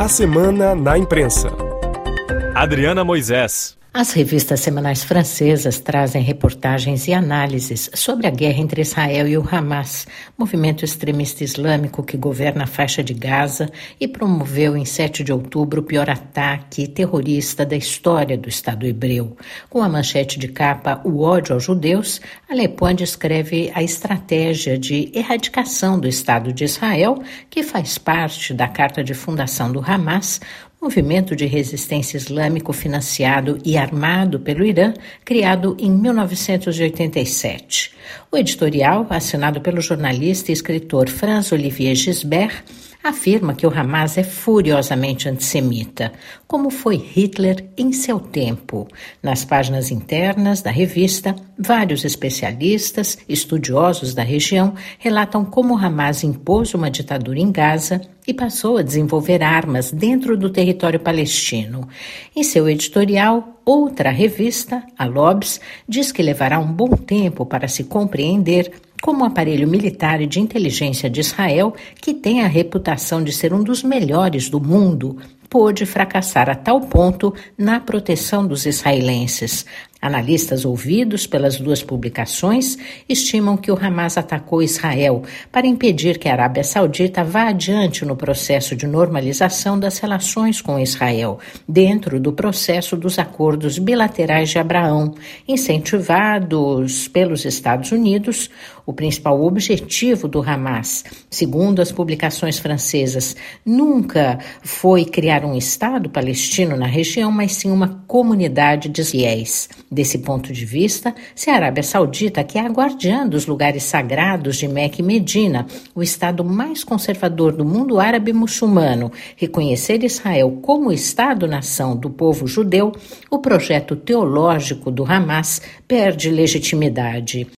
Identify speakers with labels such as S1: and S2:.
S1: A Semana na Imprensa.
S2: Adriana Moisés.
S3: As revistas semanais francesas trazem reportagens e análises sobre a guerra entre Israel e o Hamas, movimento extremista islâmico que governa a faixa de Gaza e promoveu em 7 de outubro o pior ataque terrorista da história do Estado hebreu. Com a manchete de capa O ódio aos judeus, a Le Point descreve a estratégia de erradicação do Estado de Israel, que faz parte da carta de fundação do Hamas, movimento de resistência islâmico financiado e armado pelo Irã, criado em 1987. O editorial, assinado pelo jornalista e escritor Franz Olivier Gisbert, afirma que o Hamas é furiosamente antissemita, como foi Hitler em seu tempo. Nas páginas internas da revista, vários especialistas, estudiosos da região, relatam como o Hamas impôs uma ditadura em Gaza e passou a desenvolver armas dentro do território palestino. Em seu editorial, outra revista, a Lobs, diz que levará um bom tempo para se compreender como o aparelho militar e de inteligência de Israel, que tem a reputação de ser um dos melhores do mundo, pôde fracassar a tal ponto na proteção dos israelenses. Analistas ouvidos pelas duas publicações estimam que o Hamas atacou Israel para impedir que a Arábia Saudita vá adiante no processo de normalização das relações com Israel, dentro do processo dos acordos bilaterais de Abraão, incentivados pelos Estados Unidos. O principal objetivo do Hamas, segundo as publicações francesas, nunca foi criar um Estado palestino na região, mas sim uma comunidade de fiéis. Desse ponto de vista, se a Arábia Saudita, que é a guardiã dos lugares sagrados de Meca e Medina, o estado mais conservador do mundo árabe muçulmano, reconhecer Israel como Estado-nação do povo judeu, o projeto teológico do Hamas perde legitimidade.